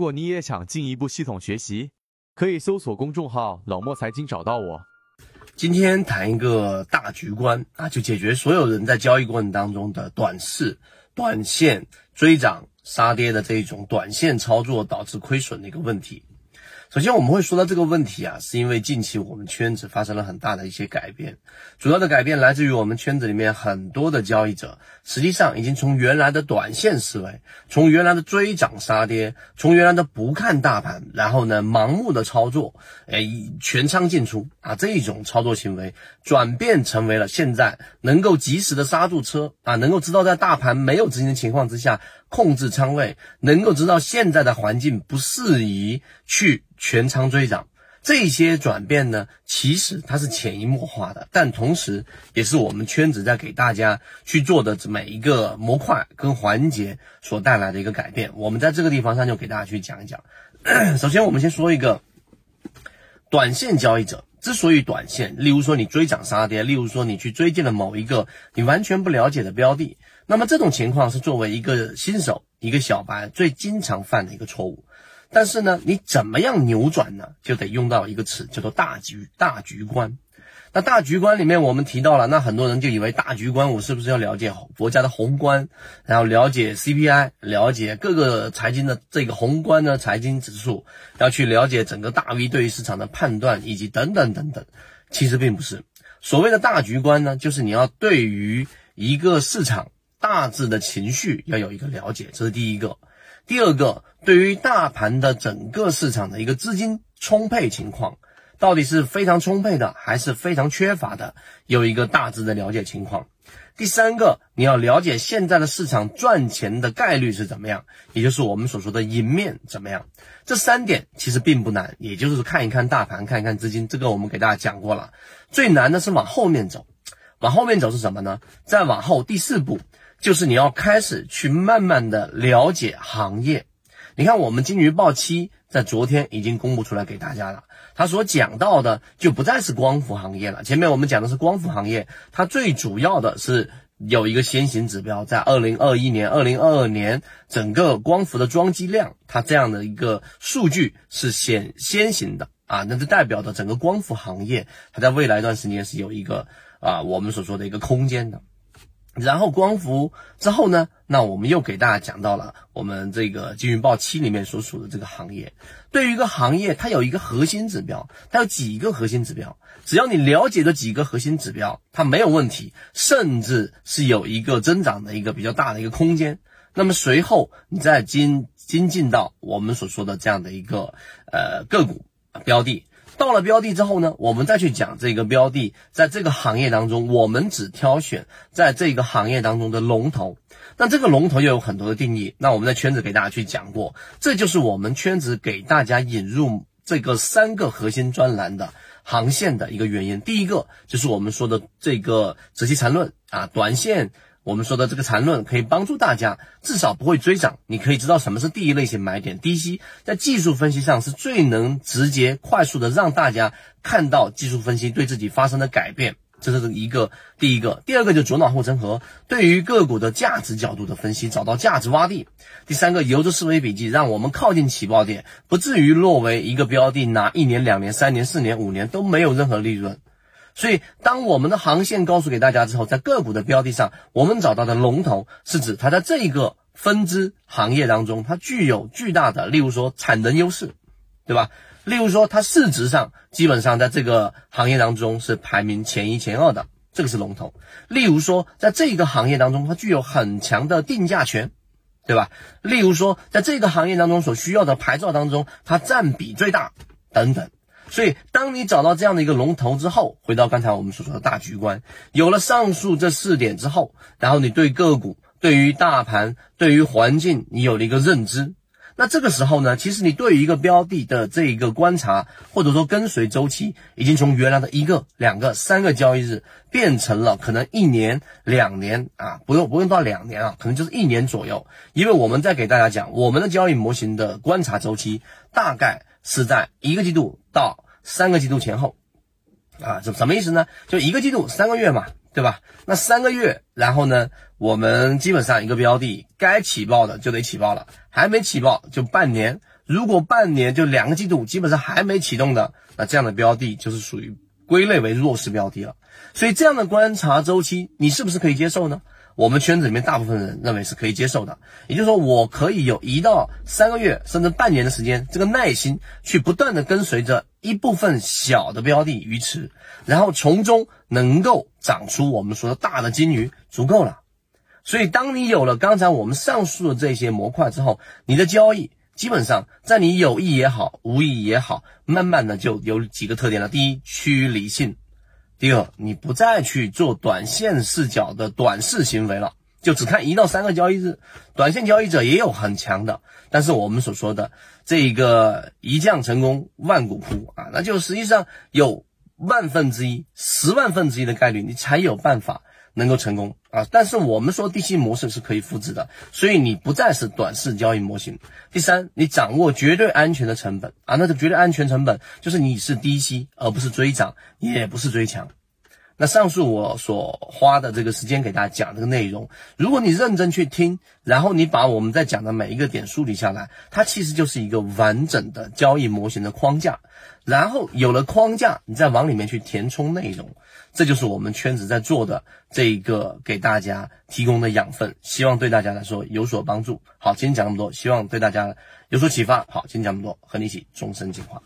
如果你也想进一步系统学习，可以搜索公众号“老莫财经”找到我。今天谈一个大局观啊，就解决所有人在交易过程当中的短视、短线追涨杀跌的这一种短线操作导致亏损的一个问题。首先，我们会说到这个问题啊，是因为近期我们圈子发生了很大的一些改变，主要的改变来自于我们圈子里面很多的交易者，实际上已经从原来的短线思维，从原来的追涨杀跌，从原来的不看大盘，然后呢盲目的操作，哎，全仓进出啊这一种操作行为，转变成为了现在能够及时的刹住车啊，能够知道在大盘没有资金的情况之下。控制仓位，能够知道现在的环境不适宜去全仓追涨，这些转变呢，其实它是潜移默化的，但同时也是我们圈子在给大家去做的每一个模块跟环节所带来的一个改变。我们在这个地方上就给大家去讲一讲。首先，我们先说一个短线交易者之所以短线，例如说你追涨杀跌，例如说你去追进了某一个你完全不了解的标的。那么这种情况是作为一个新手、一个小白最经常犯的一个错误，但是呢，你怎么样扭转呢？就得用到一个词，叫做大局大局观。那大局观里面我们提到了，那很多人就以为大局观我是不是要了解国家的宏观，然后了解 CPI，了解各个财经的这个宏观的财经指数，要去了解整个大 V 对于市场的判断以及等等等等。其实并不是，所谓的大局观呢，就是你要对于一个市场。大致的情绪要有一个了解，这是第一个。第二个，对于大盘的整个市场的一个资金充沛情况，到底是非常充沛的，还是非常缺乏的，有一个大致的了解情况。第三个，你要了解现在的市场赚钱的概率是怎么样，也就是我们所说的赢面怎么样。这三点其实并不难，也就是看一看大盘，看一看资金，这个我们给大家讲过了。最难的是往后面走，往后面走是什么呢？再往后第四步。就是你要开始去慢慢的了解行业。你看，我们金鱼报七在昨天已经公布出来给大家了，他所讲到的就不再是光伏行业了。前面我们讲的是光伏行业，它最主要的是有一个先行指标，在二零二一年、二零二二年整个光伏的装机量，它这样的一个数据是先先行的啊，那就代表着整个光伏行业它在未来一段时间是有一个啊我们所说的一个空间的。然后光伏之后呢？那我们又给大家讲到了我们这个金云报七里面所属的这个行业。对于一个行业，它有一个核心指标，它有几个核心指标。只要你了解这几个核心指标，它没有问题，甚至是有一个增长的一个比较大的一个空间。那么随后你再精精进到我们所说的这样的一个呃个股标的。到了标的之后呢，我们再去讲这个标的，在这个行业当中，我们只挑选在这个行业当中的龙头。那这个龙头又有很多的定义。那我们在圈子给大家去讲过，这就是我们圈子给大家引入这个三个核心专栏的航线的一个原因。第一个就是我们说的这个择期缠论啊，短线。我们说的这个缠论可以帮助大家至少不会追涨，你可以知道什么是第一类型买点，低吸，在技术分析上是最能直接快速的让大家看到技术分析对自己发生的改变，这是一个第一个。第二个就左脑护城河，对于个股的价值角度的分析，找到价值洼地。第三个游资思维笔记，让我们靠近起爆点，不至于落为一个标的拿一年、两年、三年、四年、五年都没有任何利润。所以，当我们的航线告诉给大家之后，在个股的标的上，我们找到的龙头是指它在这一个分支行业当中，它具有巨大的，例如说产能优势，对吧？例如说它市值上基本上在这个行业当中是排名前一前二的，这个是龙头。例如说在这个行业当中，它具有很强的定价权，对吧？例如说在这个行业当中所需要的牌照当中，它占比最大，等等。所以，当你找到这样的一个龙头之后，回到刚才我们所说的大局观，有了上述这四点之后，然后你对个股、对于大盘、对于环境，你有了一个认知，那这个时候呢，其实你对于一个标的的这一个观察，或者说跟随周期，已经从原来的一个、两个、三个交易日，变成了可能一年、两年啊，不用不用到两年啊，可能就是一年左右，因为我们在给大家讲，我们的交易模型的观察周期大概。是在一个季度到三个季度前后，啊，什什么意思呢？就一个季度三个月嘛，对吧？那三个月，然后呢，我们基本上一个标的该起爆的就得起爆了，还没起爆就半年。如果半年就两个季度基本上还没启动的，那这样的标的就是属于归类为弱势标的了。所以这样的观察周期，你是不是可以接受呢？我们圈子里面大部分人认为是可以接受的。也就是说，我可以有一到三个月甚至半年的时间，这个耐心去不断的跟随着一部分小的标的鱼池，然后从中能够长出我们说的大的金鱼，足够了。所以，当你有了刚才我们上述的这些模块之后，你的交易基本上在你有意也好，无意也好，慢慢的就有几个特点了。第一，趋于理性；第二，你不再去做短线视角的短视行为了，就只看一到三个交易日。短线交易者也有很强的，但是我们所说的这个一将成功万古枯啊，那就实际上有万分之一、十万分之一的概率，你才有办法。能够成功啊！但是我们说低吸模式是可以复制的，所以你不再是短视交易模型。第三，你掌握绝对安全的成本啊，那个绝对安全成本就是你是低吸，而不是追涨，也不是追强。那上述我所花的这个时间给大家讲这个内容，如果你认真去听，然后你把我们在讲的每一个点梳理下来，它其实就是一个完整的交易模型的框架。然后有了框架，你再往里面去填充内容，这就是我们圈子在做的这一个给大家提供的养分，希望对大家来说有所帮助。好，今天讲那么多，希望对大家有所启发。好，今天讲那么多，和你一起终身进化。